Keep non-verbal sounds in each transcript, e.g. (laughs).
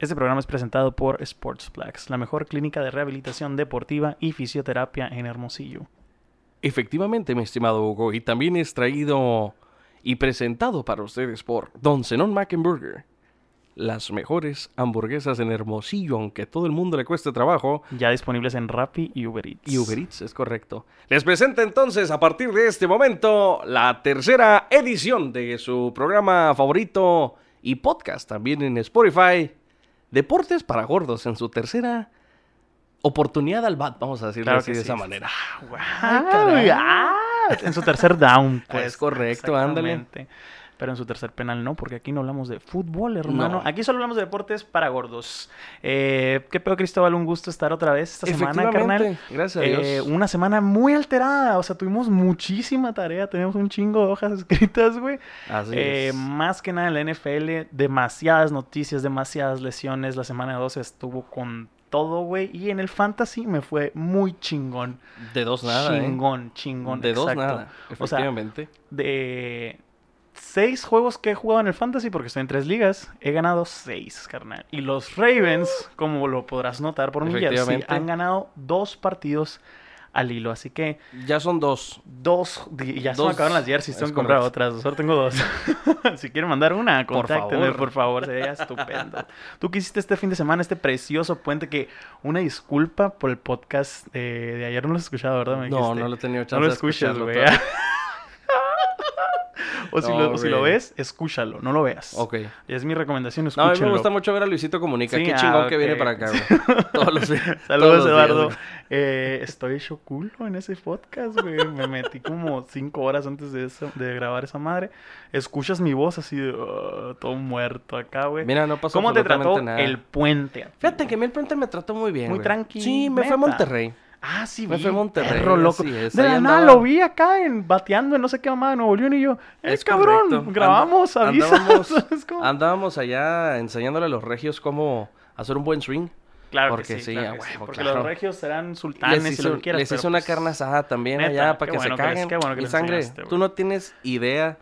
Este programa es presentado por Sportsplex, la mejor clínica de rehabilitación deportiva y fisioterapia en Hermosillo. Efectivamente, mi estimado Hugo, y también es traído y presentado para ustedes por Don Zenon Mackenburger. Las mejores hamburguesas en Hermosillo, aunque a todo el mundo le cueste trabajo. Ya disponibles en Rappi y Uber Eats. Y Uber Eats, es correcto. Les presento entonces, a partir de este momento, la tercera edición de su programa favorito y podcast también en Spotify. Deportes para gordos en su tercera oportunidad al bat, vamos a decirlo Claro así de sí. esa manera. Ah. Ah, en su tercer down, pues. Es correcto, ándale. Pero en su tercer penal no, porque aquí no hablamos de fútbol, hermano. No. Aquí solo hablamos de deportes para gordos. Eh, ¿Qué pedo, Cristóbal? Un gusto estar otra vez esta semana, carnal. Gracias a Dios. Eh, una semana muy alterada, o sea, tuvimos muchísima tarea, tenemos un chingo de hojas (laughs) escritas, güey. Así Eh, es. más que nada en la NFL, demasiadas noticias, demasiadas lesiones. La semana 12 estuvo con todo, güey. Y en el fantasy me fue muy chingón. De dos nada, ¿eh? chingón, chingón. De dos nada, O sea, efectivamente. de seis juegos que he jugado en el fantasy, porque estoy en tres ligas, he ganado seis, carnal. Y los Ravens, como lo podrás notar por mi jersey, han ganado dos partidos al hilo. Así que ya son dos. dos, y ya se me Dos, acabaron las jerseys, tengo que comprar otras. Solo tengo dos. (laughs) si quieren mandar una, Por contáctenme, favor. por favor, sería estupendo. ¿Tú qué hiciste este fin de semana, este precioso puente que, una disculpa por el podcast eh, de ayer, no lo has escuchado, ¿verdad? Me No, dijiste. no lo he tenido chance No lo escucharlo güey. (laughs) (laughs) o si, No, lo, o si lo güey. ves, escúchalo, no lo veas. Ok. Es mi recomendación, No, a escúchalo. mí me gusta mucho ver a Luisito Comunica. Sí, Qué ah, chingón que ok. viene para acá, güey. (laughs) Todos los días. todos Saludos, días, Eduardo. Eh, estoy hecho culo en ese podcast, güey. Me metí como cinco horas antes de, eso, de grabar esa madre. Escuchas mi voz así de "Ah", todo muerto acá, güey. Mira, no pasó ¿Cómo te trató nada. el puente? Fíjate que a mí el puente me trató muy bien, Muy güey. tranqui, Sí, me fue a. Monterrey. Ah, sí, vi. fui a Monterrey, perro loco. es, De la nada lo vi acá en bateando en no sé qué mamá de Nuevo León y yo, eh, Es cabrón, correcto. grabamos, (laughs) Anda- avisa. andábamos- (laughs) Es como- Andábamos allá enseñándole a los regios cómo hacer un buen swing. Claro porque que sí, sí, claro a que sí, huevo, Porque claro. los regios serán sultanes Les y hizo, lo que quieras. les hizo una pues, carne asada también neta, allá para que bueno se que les- caguen. qué bueno que les sangre, tú no tienes idea.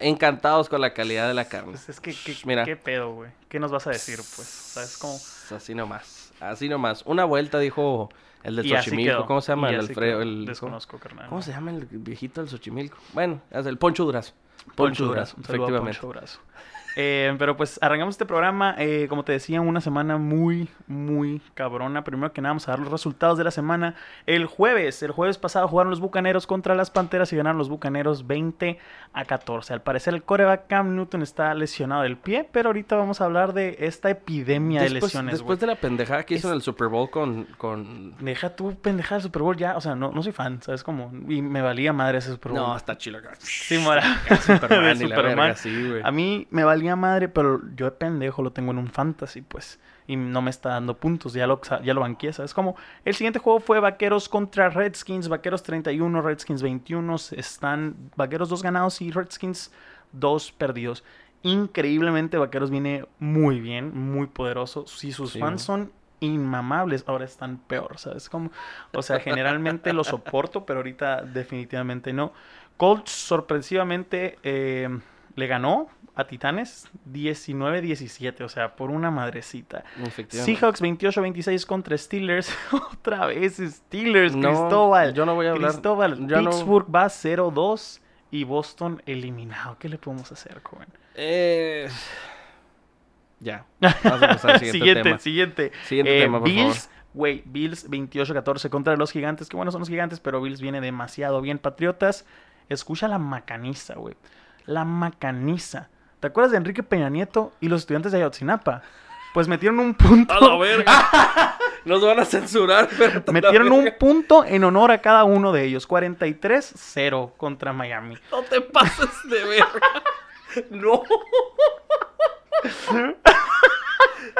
Encantados con la calidad de la carne. pues, es que, que- Mira. ¿qué pedo, güey? ¿Qué nos vas a decir, pues? ¿Sabes cómo? Así nomás. Así nomás. Una vuelta dijo el del Xochimilco. ¿Cómo se llama? El Alfredo. El, Desconozco, carnal. ¿Cómo se llama el viejito del Xochimilco? Bueno, es el Poncho Durazo. Poncho Durazo. Saludo a efectivamente. Poncho Durazo. Eh, pero pues arrancamos este programa, eh, como te decía, una semana muy, muy cabrona. Primero que nada, vamos a dar los resultados de la semana. El jueves, el jueves pasado jugaron los Bucaneros contra las Panteras y ganaron los Bucaneros 20 a 14. Al parecer el coreback Cam Newton está lesionado del pie, pero ahorita vamos a hablar de esta epidemia de lesiones. después güey. de la pendejada que hizo Es- en el Super Bowl con... con... Deja tu pendejada del Super Bowl ya, o sea, no, no soy fan, ¿sabes cómo? Y me valía madre ese Super Bowl. No, está chido. Sí, mora. (laughs) Superman (laughs) De y la Superman. verga, sí. A mí me valía madre, pero yo de pendejo lo tengo en un fantasy, pues. Y no me está dando puntos, ya lo, ya lo banqué, ¿sabes? Como el siguiente juego fue Vaqueros contra Redskins, Vaqueros 31, Redskins 21. Están Vaqueros 2 ganados y Redskins 2 perdidos. Increíblemente, Vaqueros viene muy bien, muy poderoso. Si sus Sí. fans son inmamables, ahora están peor, ¿sabes? Como, o sea, generalmente lo soporto, pero ahorita definitivamente no. Colts sorpresivamente eh, le ganó a Titanes 19-17, o sea, por una madrecita. Seahawks 28-26 contra Steelers. (laughs) Otra vez Steelers, No, Cristóbal. yo no voy a hablar- Cristóbal, ya no- Pittsburgh va 0-2 y Boston eliminado. ¿Qué le podemos hacer, joven? Eh... Ya. Vamos a pasar al (laughs) siguiente, siguiente, tema. siguiente. Siguiente Eh, tema, por Bills, güey, Bills 28-14 contra los gigantes. Que bueno, son los gigantes, pero Bills viene demasiado bien. Patriotas, escucha la macaniza, güey. La macaniza. ¿Te acuerdas de Enrique Peña Nieto y los estudiantes de Ayotzinapa? Pues metieron un punto. A la verga. (laughs) Nos van a censurar, pero... Metieron un punto en honor a cada uno de ellos. 43-0 contra Miami. No te pases de verga. (laughs) No. (laughs)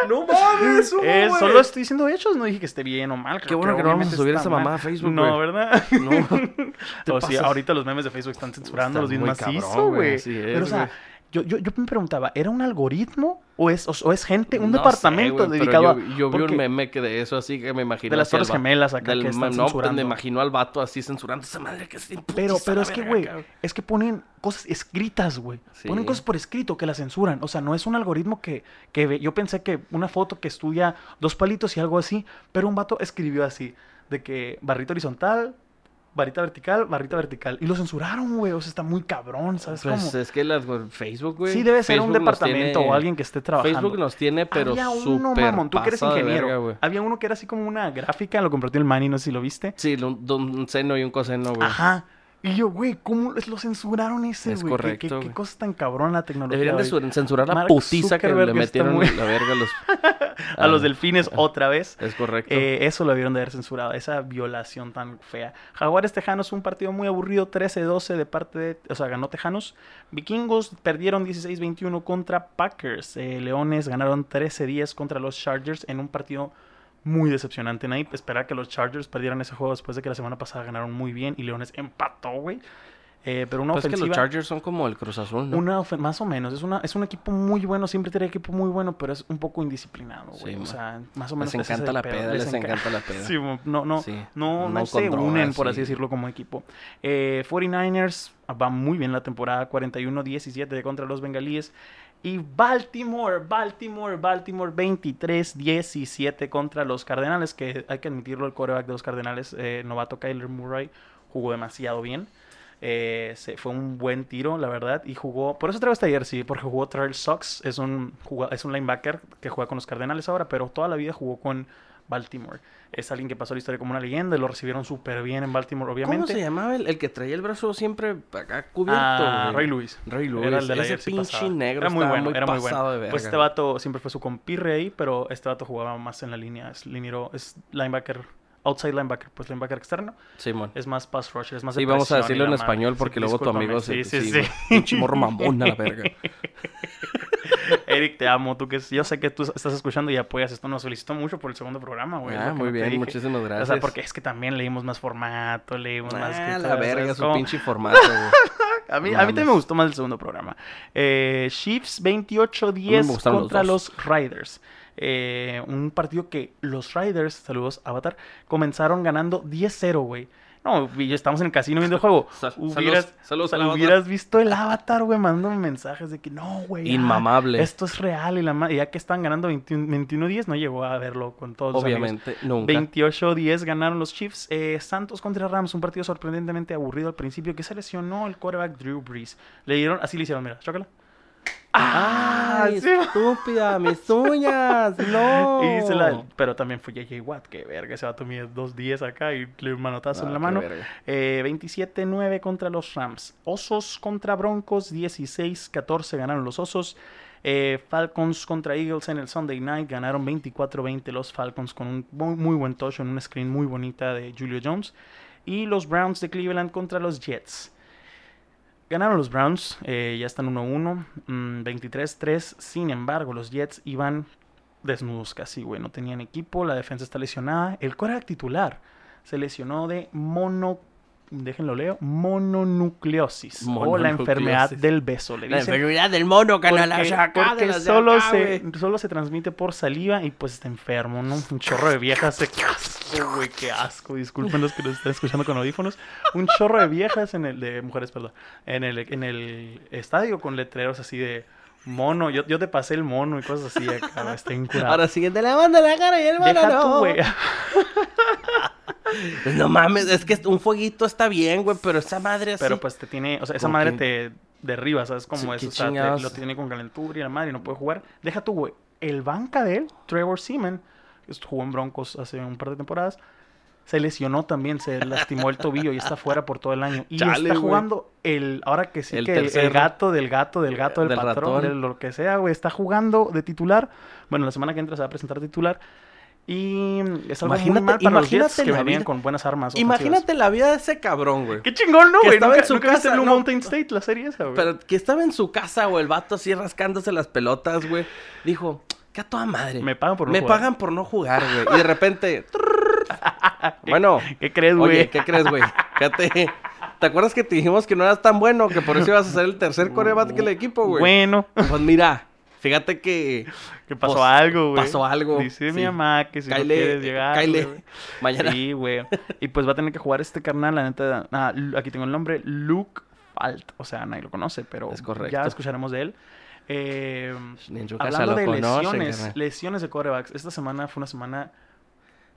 No mames, Hugo, (laughs) Eh, güey. solo estoy diciendo hechos, no dije que esté bien o mal. Qué bueno que no vamos a subir esa mal. mamada a Facebook, No. ¿verdad? (laughs) No. (laughs) Te O ahorita los memes de Facebook están censurando los Está bien macizo, güey, Pero, o sea. Yo, yo, yo me preguntaba, ¿era un algoritmo o es, o, o es gente, un No departamento sé, güey, pero dedicado yo, yo vi un meme que de eso, así que me imagino. De las Torres Gemelas acá del que están No, censurando. me imagino al vato así censurando esa madre que se Pero, pero es que, güey, es que ponen cosas escritas, güey. Ponen cosas por escrito que las censuran. O sea, no es un algoritmo que, que ve- yo pensé que una foto que estudia dos palitos y algo así, pero un vato escribió así, de que barrita horizontal, varita vertical, barrita vertical. Y lo censuraron, güey. O sea, está muy cabrón, ¿sabes Pues cómo? es que las, Facebook, güey. Sí, debe ser un Facebook departamento tiene- o alguien que esté trabajando. Facebook nos tiene, pero Había uno, mamón, tú que eres ingeniero. verga. Había uno que era así como una gráfica, lo compartió el Manny, no sé si lo viste. Sí, un, un seno y un coseno, güey. Ajá. Y yo, güey, ¿cómo les- lo censuraron ese, Es güey? ¿Qué- correcto, ¿Qué, qué, cosa tan cabrón la tecnología. Deberían de censurar la Mark putiza que le metieron muy- la verga a los... (laughs) a los Ah, delfines (laughs) otra vez. Es correcto. Eh, eso lo debieron de haber censurado, esa violación tan fea. Jaguares Tejanos, un partido muy aburrido, 13-12 de parte de, o sea, ganó Tejanos. Vikingos perdieron 16-21 contra Packers. Eh, Leones ganaron 13-10 contra los Chargers en un partido muy decepcionante. Nadie esperaba que los Chargers perdieran ese juego después de que la semana pasada ganaron muy bien y Leones empató, güey. Eh, pero una Pues es que ofensiva... los Chargers son como el Cruz Azul, ¿no? Una más o menos, es, una, es un equipo muy bueno, siempre tiene equipo muy bueno, pero es un poco indisciplinado, güey. Sí, o sea, más o menos Les encanta la peda, les enca- encanta la peda. (laughs) Sí, no, no, Sí. no, no, No se unen, por así sí. decirlo, como equipo. Eh, 49ers va muy bien la temporada, 41-17 contra los bengalíes. Y Baltimore, Baltimore, Baltimore, 23-17 contra los Cardenales, que hay que admitirlo, el coreback de los Cardenales, eh, novato Kyler Murray, jugó demasiado bien. Eh, se- fue un buen tiro, la verdad, y jugó, por eso traigo este jersey, porque jugó Terrell Sox, es un, es un linebacker que juega con los Cardenales ahora, pero toda la vida jugó con Baltimore. Es alguien que pasó la historia como una leyenda, y lo recibieron súper bien en Baltimore, obviamente. ¿Cómo se llamaba el, el que traía el brazo siempre acá cubierto? Ah? Ray Lewis. Ray Lewis. Era el de la Ese pinche pasada. negro Era muy bueno, era muy bueno. de verga. Pues este vato siempre fue su compirre ahí, pero este vato jugaba más en la línea. Es liniero, es linebacker, outside linebacker, pues linebacker externo. Simón. Es más pass rusher, es más Sí, vamos a decirlo en español porque luego tu amigo se... sí, sí, sí. Pinche morro mamón a la (laughs) verga. Eric, te amo. Tú que yo sé que tú estás escuchando y apoyas esto. Nos felicitó mucho por el segundo programa, güey. Ah, muy bien, muchísimas gracias. O sea, porque es que también leímos más formato, leímos más. Ah, que la verga, ¿sabes su pinche (laughs) formato, güey. A mí, a mí también me gustó más el segundo programa. Eh, Chiefs A mí me 28-10 gustaron los contra los, Riders. Eh, un partido que los Riders, saludos Avatar, comenzaron ganando 10-0, güey. No, y estamos en el casino viendo el juego. (laughs) Sal- hubieras, saludos- saludos Avatar. hubieras visto el Avatar, güey, mandando mensajes de que no, güey. Inmamable. esto es real. Y, la ya que están ganando 21 21-10, no llegó a verlo con todos los amigos. Obviamente, nunca. 28-10 ganaron los Chiefs. Eh, Santos contra Rams, un partido sorprendentemente aburrido al principio que se lesionó el quarterback Drew Brees. Le dieron, así le hicieron, mira, chócala. ¡Ah! ¡Ay, sí. estúpida! ¡Mis uñas! (laughs) ¡No! Y se la- pero también fue JJ Watt, que verga, ese vato mide dos días acá y le manotazo No, en la qué mano. verga. Eh, 27-9 contra los Rams. Osos contra Broncos, 16-14 ganaron los Osos. Eh, Falcons contra Eagles en el Sunday Night ganaron 24-20 los Falcons con un muy, muy buen touch en una screen muy bonita de Julio Jones. Y los Browns de Cleveland contra los Jets. Ganaron los Browns, eh, ya están 1-1, mm, 23-3. Sin embargo, los Jets iban desnudos casi, güey. No tenían equipo, la defensa está lesionada. El quarterback titular se lesionó de mono. Déjenlo leo. Mononucleosis. O la Mononucleosis. enfermedad del beso, le La dicen. enfermedad del mono, canal. Porque, porque solo, se, solo se transmite por saliva y pues está enfermo, ¿no? Un chorro de viejas. se- ¡Qué asco, (laughs) güey! ¡Qué asco! Disculpen los que nos están escuchando con audífonos. Un chorro de viejas en el... De mujeres, perdón. En el, en el estadio con letreros así de... Mono, yo, yo te pasé el mono y cosas así acá, está incurado. Ahora siguiente le manda la cara y el mono Deja no. tú, (laughs) no mames, es que un fueguito está bien, güey, pero esa madre así. Pero pues te tiene, o sea, esa Como madre te derriba, ¿sabes cómo Sí, es? qué O sea, te- lo tiene con calentura y la madre y no puede jugar. Deja tú, güey. El banca de él, Trevor Seaman, que jugó en Broncos hace un par de temporadas, se lesionó también, se lastimó el tobillo y está fuera por todo el año. Y Chale, está jugando el, ahora que sí El que el, gato del gato del gato del, del patrón, ratón. de lo que sea, güey, está jugando de titular. Bueno, la semana que entra se va a presentar titular. Y es algo Imagínate- muy mal para los Jets imagínate que venían vida- con buenas armas. ofensivas. Imagínate la vida de ese cabrón, güey. Qué chingón, ¿no, güey? estaba Nunca, en su nunca casa, Blue no. Mountain State, la serie esa, güey. Pero que estaba en su casa, güey, el vato así rascándose las pelotas, güey. Dijo, que a toda madre. Me pagan por no Me jugar". pagan por no jugar, güey. Y de repente. (laughs) bueno, ¿Qué crees, güey? oye, ¿qué crees, güey? Fíjate. ¿Te acuerdas que te dijimos que no eras tan bueno que por eso ibas a ser el tercer (laughs) coreback del equipo, güey? Bueno, Pues mira, fíjate que que pasó Pues, algo, güey. pasó algo, Dice mi sí. mamá que si Cáele, no quieres llegar. güey. mañana. Sí, güey. Y pues va a tener que jugar este carnal, la neta. ah, aquí tengo el nombre, Luke Falt. O sea, nadie lo conoce, pero Es correcto. ya escucharemos de él. Eh, hablando de lesiones, lesiones de corebacks. Esta semana fue una semana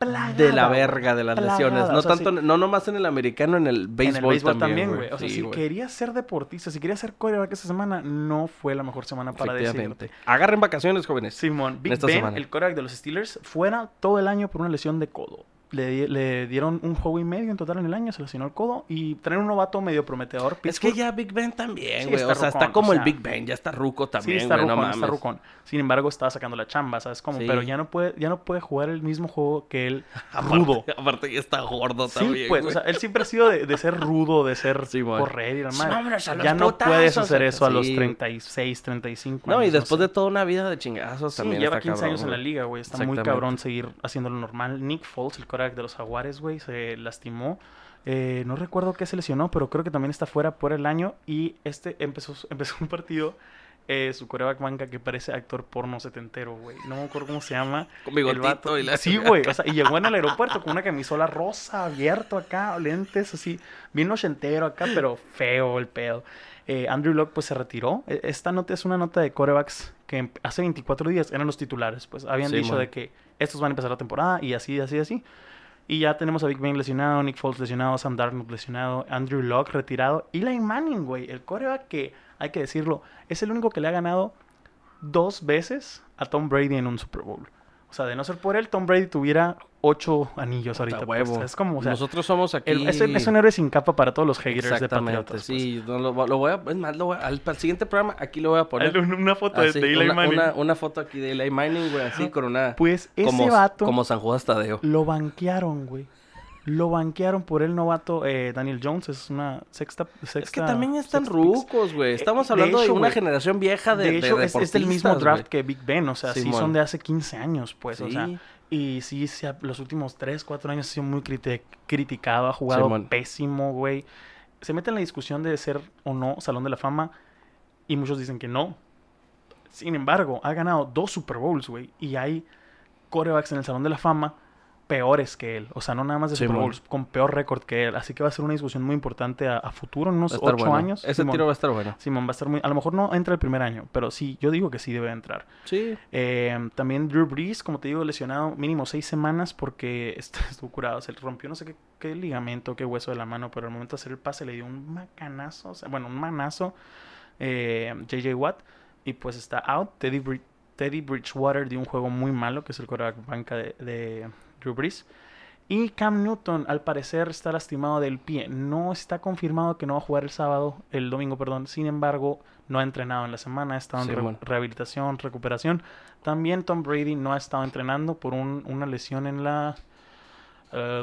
plagada, De la verga de las plagada. lesiones. No O sea, tanto, no nomás en el americano, en el béisbol, en el béisbol también, también, güey. güey. O sea, Sí, si güey. querías ser deportista, si querías ser coreback esta semana, no fue la mejor semana para. Efectivamente. Agarren vacaciones, jóvenes. Simón, Big esta Ben, semana. el coreback de los Steelers, fuera todo el año por una lesión de codo. Le, le dieron un juego y medio en total en el año, se lesionó el codo y traen un novato medio prometedor. Es que ya Big Ben también, Sí, güey. o sea, está como o el Big Ben, ya está ruco Sí, también, está güey. No rucón, está rucón. Sin embargo, estaba sacando la chamba, ¿sabes cómo? Sí. Pero ya no puede, ya no puede jugar el mismo juego que él (laughs) rudo. Aparte, ya está gordo Sí, también. pues, o sea, él siempre ha sido de, de ser rudo, de ser Sí, correr y Sí, los Ya no putazos, puedes hacer eso a los sí. 36, 35 No, y años, después de toda una vida de chingazos Sí, también lleva está 15 años en la liga, güey. Está muy cabrón seguir haciéndolo normal. Nick Foles, el coreback de los Jaguares, güey, se lastimó. Eh, no recuerdo qué se lesionó, pero creo que también está fuera por el año. Y este empezó, (laughs) empezó un partido, eh, su coreback banca que parece actor porno setentero, güey. No me acuerdo cómo se llama. Con El bigotito vato- y la Sí, güey. O sea, y llegó en el aeropuerto con una camisola rosa, abierto acá, lentes así, bien ochentero acá, pero feo el pedo. Eh, Andrew Locke pues se retiró. E- Esta nota es una nota de corebacks que hace 24 días eran los titulares. Pues habían Sí, dicho mon. de que estos van a empezar la temporada y así, así, así. Y ya tenemos a Big Ben lesionado, Nick Foles lesionado, Sam Darnold lesionado, Andrew Locke retirado. Eli Manning, güey, el coreback que, hay que decirlo, es el único que le ha ganado dos veces a Tom Brady en un Super Bowl. O sea, de no ser por él, Tom Brady tuviera ocho anillos ahorita. Pues. es como, o sea, Nosotros somos aquí. el- es, es un héroe sin capa para todos los haters de Exactamente, Patriotas. sí. no, lo, lo voy a, es más, lo voy a- al, para el siguiente programa aquí lo voy a pues. poner. Un- Una foto Así, de, de Eli una, Manning. una, una foto aquí de Eli Mining, güey, así con una... Pues ese como, vato como San Judas Tadeo. lo banquearon, güey. Lo banquearon por el novato eh, Daniel Jones. Es una sexta. Es que sexta- también están sexta rucos, güey. Estamos de hablando de, hecho, una generación vieja de De hecho, de es, es del mismo draft que Big Ben. O sea, sí son de hace 15 años, pues. O Sí. sea, y sí, los últimos 3, 4 años ha sido muy criti- criticado. Ha jugado Simón. pésimo, güey. Se mete en la discusión de ser o no Salón de la Fama. Y muchos dicen que no. Sin embargo, ha ganado dos Super Bowls, güey. Y hay corebacks en el Salón de la Fama peores que él. O sea, no nada más de Super Simón. Bowls, con peor récord que él. Así que va a ser una discusión muy importante a, a futuro, en unos Va a estar 8 bueno. años. Ese Simón. tiro va a estar bueno. Simón va a estar muy... A lo mejor no entra el primer año, pero sí, yo digo que sí debe entrar. Sí. Eh, también Drew Brees, como te digo, lesionado mínimo seis semanas porque (laughs) est- estuvo curado. Se le rompió no sé qué, qué ligamento, qué hueso de la mano, pero al momento de hacer el pase le dio un macanazo, o sea, bueno, un manazo eh, JJ Watt y pues está out. Teddy, Bri- Teddy Bridgewater de un juego muy malo, que es el quarterback banca de, de Drew Brees. Y Cam Newton, al parecer, está lastimado del pie. No está confirmado que no va a jugar el sábado, el domingo, perdón. Sin embargo, no ha entrenado en la semana, ha estado en Sí, re- bueno. rehabilitación, recuperación. También Tom Brady no ha estado entrenando por un- una lesión en la... eh,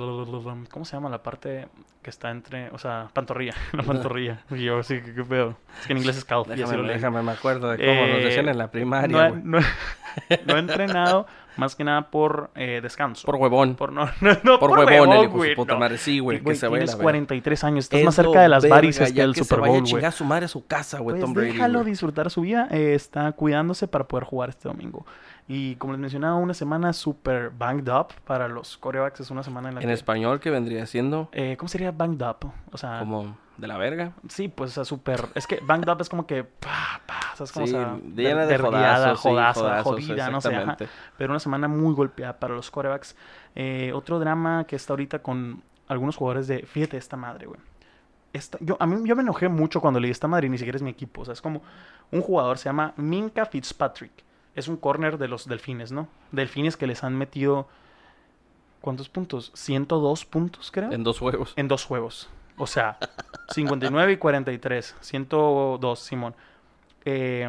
¿Cómo se llama la parte que está entre... O sea, pantorrilla. (laughs) La pantorrilla. Y yo, sí, ¿qué, qué pedo? Es que en inglés es calf. Déjame, me acuerdo de cómo nos Eh, decían en la no, primaria, güey. no, (laughs) no ha entrenado más que nada por eh, descanso. Por huevón. Por no, (laughs) no, no, Por, por, huevón, el huevón, güey, puta no. madre. Sí, güey, que se vaya tienes la verga. 43 años, estás Es más cerca de las verga, varices que el se Super Bowl, güey. chingar a su madre a su casa, güey, Pues Tom Brady. déjalo güey. disfrutar su vida, eh, está cuidándose para poder jugar este domingo. Y como les mencionaba, una semana super banged up para los corebacks, es una semana en la En que... español, que vendría siendo eh, ¿Cómo sería banged up? O sea, como de la verga. sí, pues o sea, súper... Es que banged up es como que... Pa, pa, ¿sabes Sí, o sea, llena de vergueada, jodazos, sí, jodaza, jodazos, jodida, no sé, ajá. Pero una semana muy golpeada para los corebacks. Eh, otro drama que está ahorita con algunos jugadores de... Fíjate esta madre, güey. Esta- yo, a mí yo me enojé mucho cuando leí esta madre y ni siquiera es mi equipo. O sea, es como un jugador, se llama Minka Fitzpatrick. Es un corner de los delfines, ¿no? Delfines que les han metido... ¿Cuántos puntos? 102 puntos, creo. En dos juegos. En dos juegos. O sea, (laughs) 59 y 43. 102, Simón. Eh,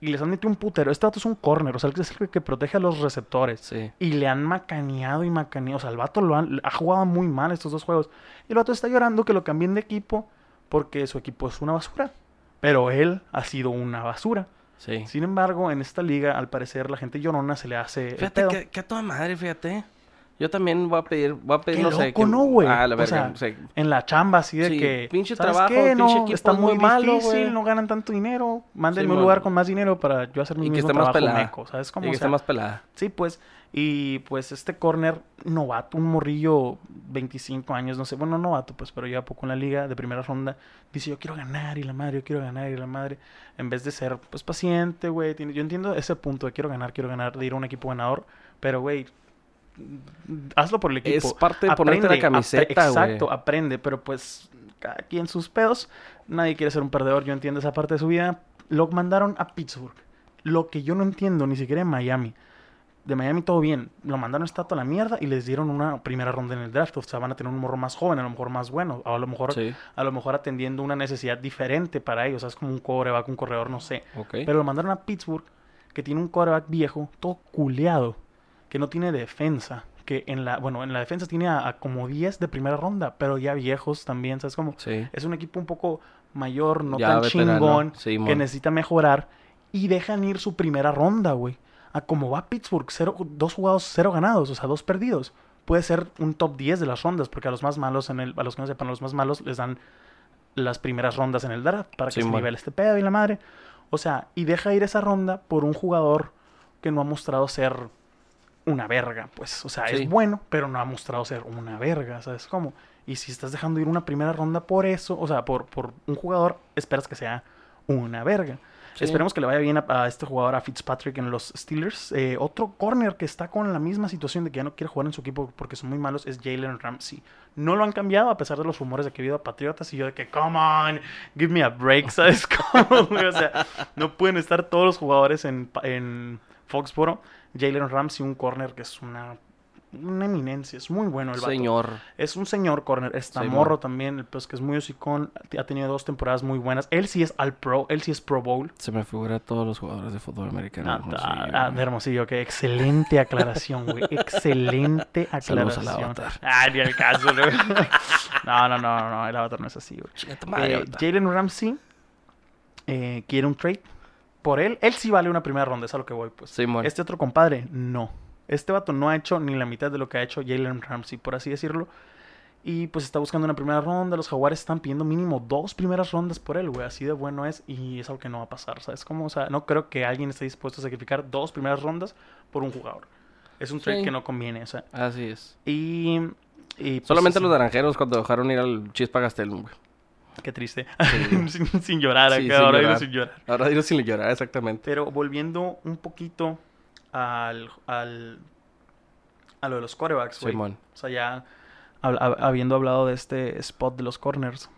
y les han metido un putero. Este vato es un corner, o sea, es el que, protege a los receptores. Sí. Y le han macaneado y macaneado. O sea, el vato lo han- ha jugado muy mal estos dos juegos. Y el vato está llorando que lo cambien de equipo porque su equipo es una basura. Pero él ha sido una basura. Sí. Sin embargo, en esta liga, al parecer, la gente llorona se le hace. el Fíjate pedo. que, que a toda madre, fíjate. Yo también voy a pedir, voy a pedir, Qué no sé. loco, que- ¿no, güey? Ah, la O verga. sea, o sea, En la chamba, así de Sí, que. pinche ¿sabes trabajo, qué? pinche No, equipo está es muy muy malo, difícil, güey. no ganan tanto dinero. Mándenme un Simón. lugar con más dinero para yo hacer mi y que mismo esté más trabajo pelada. meco, ¿sabes cómo? y O que esté sea, más pelada. Sí, pues. Y pues este corner novato, un morrillo, 25 años, no sé, bueno, no novato, pues, pero lleva poco en la liga de primera ronda. Dice, yo quiero ganar y la madre, yo quiero ganar y la madre. En vez de ser, pues, paciente, güey. Yo entiendo ese punto de quiero ganar, quiero ganar, de ir a un equipo ganador. Pero, güey, hazlo por el equipo. Es parte de ponerte la camiseta. Exacto, aprende, pero pues cada quien sus pedos. Nadie quiere ser un perdedor, yo entiendo esa parte de su vida. Lo mandaron a Pittsburgh. Lo que yo no entiendo, ni siquiera en Miami. De Miami todo bien. Lo mandaron a a la mierda y les dieron una primera ronda en el draft. O sea, van a tener un morro más joven, a lo mejor más bueno. A lo mejor, Sí, a lo mejor atendiendo una necesidad diferente para ellos. O sea, es como un coreback, un corredor, no sé. Pero lo mandaron a Pittsburgh, que tiene un quarterback viejo, todo culeado, que no tiene defensa. Que en la, bueno, en la defensa tiene a, a como 10 de primera ronda, pero ya viejos también, ¿sabes cómo? sí. Es un equipo un poco mayor, no Ya tan veterano, chingón, sí, que necesita mejorar. Y dejan ir su primera ronda, güey. A como va Pittsburgh, cero, dos jugados, cero ganados, o sea, dos perdidos. Puede ser un top 10 de las rondas, porque a los más malos, en el, a los que no sepan, a los más malos les dan las primeras rondas en el draft para que Sí, se nivele este pedo y la madre. O sea, y deja ir esa ronda por un jugador que no ha mostrado ser una verga, pues. O sea, Sí. es bueno, pero no ha mostrado ser una verga, ¿sabes cómo? Y si estás dejando ir una primera ronda por eso, o sea, por, por un jugador, esperas que sea una verga. Sí. Esperemos que le vaya bien a, a este jugador, a Fitzpatrick en los Steelers. Eh, otro corner que está con la misma situación de que ya no quiere jugar en su equipo porque son muy malos es Jalen Ramsey. No lo han cambiado a pesar de los rumores de que ha habido a Patriotas y yo de que, come on, give me a break, (laughs) ¿sabes cómo? (laughs) o sea, no pueden estar todos los jugadores en, en Foxboro. Jalen Ramsey, un corner que es una, una eminencia, es muy bueno el vato. Señor. Es un señor corner. Está Sí, morro también, pues que es muy hocicón. Ha tenido dos temporadas muy buenas. Él sí es al pro, él sí es Pro Bowl. Se me figura todos los jugadores de fútbol americano. Ah, Hermosillo, ah, ah, de Hermosillo, que excelente aclaración, güey. (laughs) Excelente aclaración. al Avatar. Ah, ni al caso, güey. No, no, no, no, el avatar no es así, güey. Eh. Jalen Ramsey eh, quiere un trade por él. Él sí vale una primera ronda, es a lo que voy, pues. Este otro compadre, no. Este vato no ha hecho ni la mitad de lo que ha hecho Jalen Ramsey, por así decirlo. Y pues está buscando una primera ronda. Los jaguares están pidiendo mínimo dos primeras rondas por él, güey. Así de bueno es. Y es algo que no va a pasar, ¿sabes? Como, o sea, no creo que alguien esté dispuesto a sacrificar dos primeras rondas por un jugador. Es un trade Sí. que no conviene, o sea. Así es. Y. y, pues, Solamente así- los naranjeros cuando dejaron ir al Chispa Gastelum, güey. Qué triste. Sí. (laughs) sin, sin llorar Sí, acá, sin ahora llorar. sin llorar. Ahora digo sin llorar, exactamente. Pero volviendo un poquito al, al a lo de los quarterbacks, güey. Simón. O sea, ya hab- hab- habiendo hablado de este spot de los corners,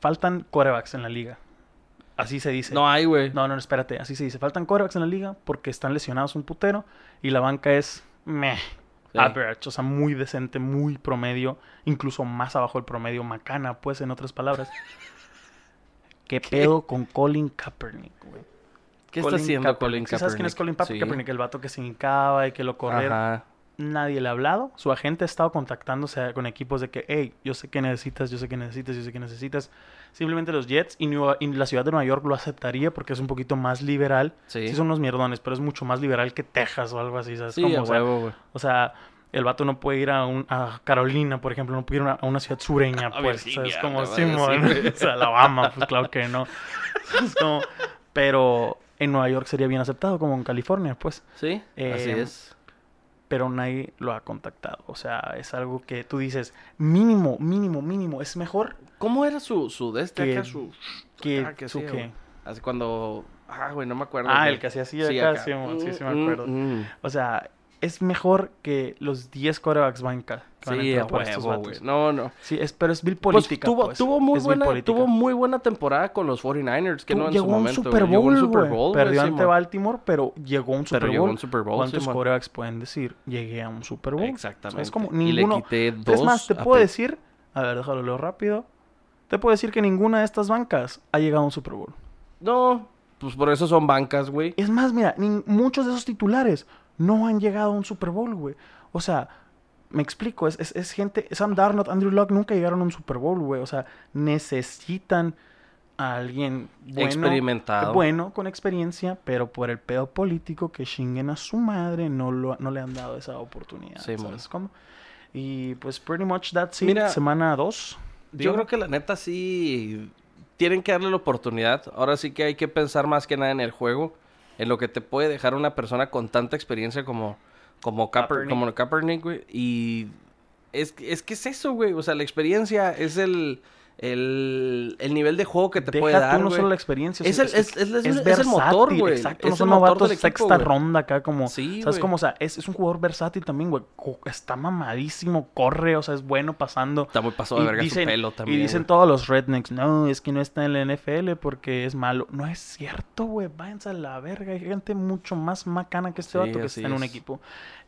faltan quarterbacks en la liga. Así se dice. No hay, güey. no, no, espérate, así se dice. Faltan quarterbacks en la liga porque están lesionados un putero y la banca es meh, Sí. average, o sea, muy decente, muy promedio, incluso más abajo del promedio, macana, pues, en otras palabras. (laughs) ¿Qué, pedo con Colin Kaepernick, güey? ¿Qué está haciendo Colin ¿Sí ¿Sabes quién es Colin Sí. Kaepernick? El vato que se hincaba y que lo corría. Nadie le ha hablado. Su agente ha estado contactándose con equipos de que, hey, yo sé que necesitas, yo sé que necesitas, yo sé que necesitas. Simplemente los Jets y, New- y la ciudad de Nueva York lo aceptaría porque es un poquito más liberal. Sí. Sí, son unos mierdones, pero es mucho más liberal que Texas o algo así, ¿sabes? Sí, cómo? a O sea, huevo, o sea, el vato no puede ir a, un- a Carolina, por ejemplo, no puede ir a una, a una ciudad sureña, A pues, Virginia, ¿sabes? Como Simón, (laughs) o sea, Alabama, pues claro que no. (laughs) Es como- pero en Nueva York sería bien aceptado, como en California, pues. Sí, así Eh, es. Pero nadie lo ha contactado. O sea, es algo que tú dices, mínimo, mínimo, mínimo, es mejor ¿Cómo era su, su de este que- acá, su... que Ah, güey. Así cuando... Ah, güey, no me acuerdo. Ah, el que hacía así Sí, acá, acá. sí, sí, sí me Mm, acuerdo. mm, mm. O sea, es mejor que los 10 corebacks banca. que Sí, a por huevo, güey. No, no. Sí, es, pero es vil Pues política. tuvo, pues. tuvo, muy Es buena, tuvo muy buena temporada con los 49ers, que no en llegó su a un momento. Super güey. Llegó Bowl, un Super. Bowl, Perdió ante. Baltimore, pero llegó a un Super Pero Bowl. llegó un Super Bowl, ¿Cuántos Simón. corebacks pueden decir? Llegué a un Super Bowl. Exactamente. Es como Y le ninguno... es más, te puedo decir... A ver, déjalo leo rápido. Te puedo decir que ninguna de estas bancas ha llegado a un Super Bowl. No, pues por eso son bancas, güey. Es más, mira, muchos de esos titulares no han llegado a un Super Bowl, güey. O sea, me explico, es, es, es gente, Sam Darnold, Andrew Luck nunca llegaron a un Super Bowl, güey. O sea, necesitan a alguien bueno, Experimentado. bueno, con experiencia, pero por el pedo político que chinguen a su madre, no, lo, no le han dado esa oportunidad. Sí, ¿sabes mon. cómo? Y pues pretty much that's it. Mira, semana 2. Yo creo que la neta sí tienen que darle la oportunidad. Ahora sí que hay que pensar más que nada en el juego, en lo que te puede dejar una persona con tanta experiencia como como Kaeper- Kaepernick. como Kaepernick, güey, y es, es que es eso, güey, o sea, la experiencia es el el, el nivel de juego que te Deja puede tú dar, no solo la experiencia. Es el- es- es- es el motor, versátil, güey. Exacto, Es no son novatos sexta ronda acá como... Sí, ¿Sabes cómo? O sea, es, es un jugador versátil también, güey. Está mamadísimo, corre, o sea, es bueno pasando. Está muy pasado de verga dicen, su pelo también. y dicen todos los rednecks, no, es que no está en la NFL porque es malo. No es cierto, güey, váyanse a la verga. Hay gente mucho más macana que este Sí, vato que está en un equipo.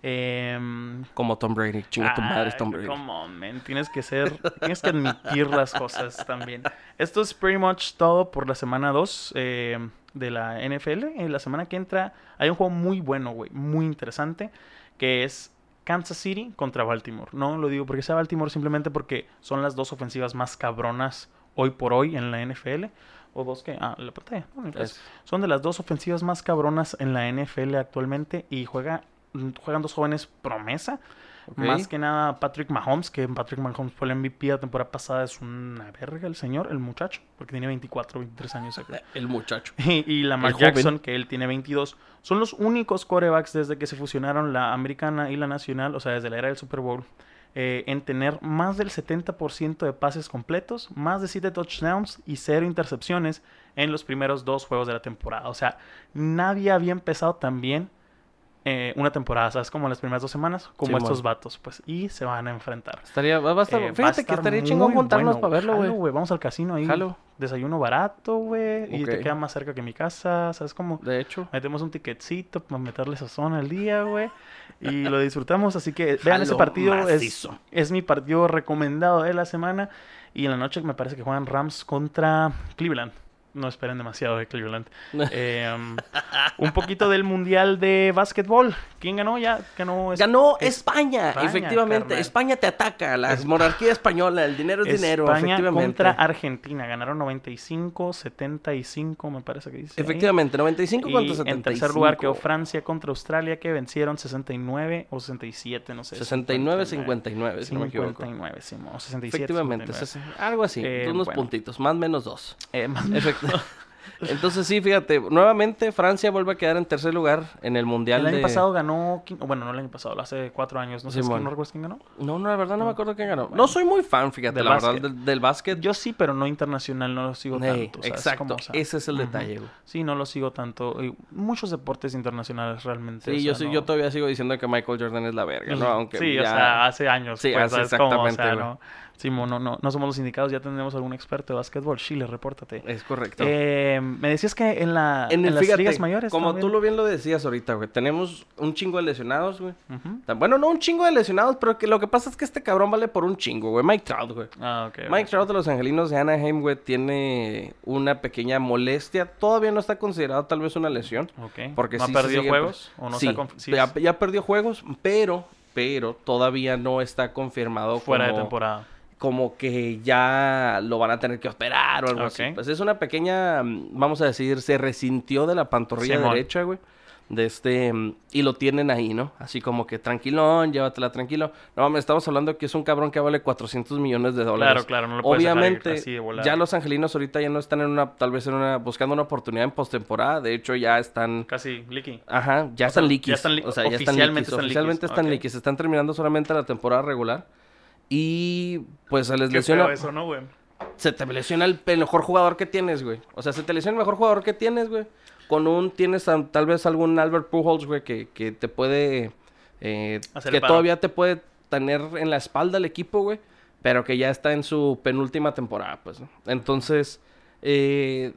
Em, Como Tom Brady, chinga tu madre, es Tom Brady. come on, man. Tienes que ser, tienes que admitir las cosas también. Esto es pretty much todo por la semana 2 de la NFL. En la semana que entra hay un juego muy bueno, güey, muy interesante, que es Kansas City contra Baltimore. No lo digo porque sea Baltimore, simplemente porque son las dos ofensivas más cabronas hoy por hoy en la NFL. O dos que, ah, la pantalla. Son de las dos ofensivas más cabronas en la NFL actualmente y juega, juegan dos jóvenes promesa. Más que nada Patrick Mahomes, que Patrick Mahomes fue el MVP la temporada pasada, es una verga el señor, el muchacho, porque tiene 24, 23 años. creo. (laughs) El muchacho. Y, y Lamar joven. Jackson, que él tiene 22. Son los únicos corebacks desde que se fusionaron la americana y la nacional, o sea, desde la era del Super Bowl, eh, en tener más del 70% de pases completos, más de 7 touchdowns y 0 intercepciones en los primeros dos juegos de la temporada. O sea, nadie había empezado tan bien eh, una temporada, ¿sabes? Como las primeras dos semanas, como estos vatos, pues, y se van a enfrentar. Estaría, va a estar, Eh, va a fíjate que estar estaría chingón juntarnos bueno. para verlo, güey. Vamos al casino ahí. Jalo. Desayuno barato, güey. Y te queda más cerca que mi casa, ¿sabes? Como De hecho. metemos un ticketcito para meterle sazón al día, güey. Y lo disfrutamos. Así que vean ese partido. Es, es mi partido recomendado de la semana. Y en la noche me parece que juegan Rams contra Cleveland. No esperen demasiado de Cleveland. (laughs) Eh, um, un poquito del Mundial de Básquetbol. ¿Quién ganó ya? Ganó, es- Ganó es- España, España, efectivamente. España te ataca, la monarquía española, el dinero es dinero, España contra Argentina. Ganaron 95, 75, me parece que dice. ahí. Efectivamente, 95 Y contra 75. en tercer lugar quedó Francia contra Australia, que vencieron 69 o 65, no sé. 69, 59, si no me equivoco. 59, sí, o 67. Efectivamente, 59. ses- algo así, Eh, unos bueno. puntitos, más o menos dos. Eh, más- Entonces sí, fíjate, nuevamente Francia vuelve a quedar en tercer lugar en el Mundial el año de... pasado ganó, bueno, no el año pasado, hace cuatro años, no sé, Simón. no recuerdo quién ganó. No, no, la verdad no me acuerdo quién ganó. Bueno. No soy muy fan, fíjate, Del la verdad, básquet. del, del básquet. Yo sí, pero no internacional, no lo sigo tanto. ¿sabes? exacto, Como, o sea, ese es el detalle, güey. Sí, no lo sigo tanto. Y muchos deportes internacionales realmente. Sí, o yo, sí, no- yo todavía sigo diciendo que Michael Jordan es la verga, ¿no? Aunque sí, ya... o sea, hace años. Sí, pues, hace ¿sabes cómo? O exactamente, sea, güey. no, no, no, somos los indicados, ya tendremos algún experto de básquetbol. Chile, repórtate. Es correcto. Eh, me decías que en, la, en el, las fíjate, ligas mayores. como también. tú lo bien lo decías ahorita, güey, tenemos un chingo de lesionados, güey. Bueno, no un chingo de lesionados, pero que lo que pasa es que este cabrón vale por un chingo, güey. Mike Trout, güey. Ah, ok. Mike Trout de los Angelinos de Anaheim, güey, tiene una pequeña molestia. Todavía no está considerado tal vez una lesión. Ok. Porque ¿No sí ha perdido juegos? ¿O no sí, sí ya, ya perdió juegos, pero, pero todavía no está confirmado fuera de temporada? Como que ya lo van a tener que operar o algo así. Pues es una pequeña, vamos a decir, se resintió de la pantorrilla Simón. derecha, güey. De este, mm, y lo tienen ahí, ¿no? Así como que tranquilón, llévatela tranquilo. No mames, estamos hablando que es un cabrón que vale 400 millones de dólares. Claro, claro, no lo puedes dejar ir Obviamente, así de ya los angelinos ahorita ya no están en una, tal vez en una, buscando una oportunidad en postemporada. De hecho, ya están Casi, Licky. Ajá, ya O están liquis. ya están li- o sea, ya están oficialmente liquis. están liquis, Oficialmente están ok. liquis. Están terminando solamente la temporada regular. Y pues se les Qué lesiona. feo eso, ¿no, güey? Se te lesiona el, el mejor jugador que tienes, güey. O sea, se te lesiona el mejor jugador que tienes, güey. Con un, tienes tal vez algún Albert Pujols, güey, que, que te puede. eh, que todavía te puede tener en la espalda el equipo, güey. Pero que ya está en su penúltima temporada, pues, ¿no? Entonces, eh,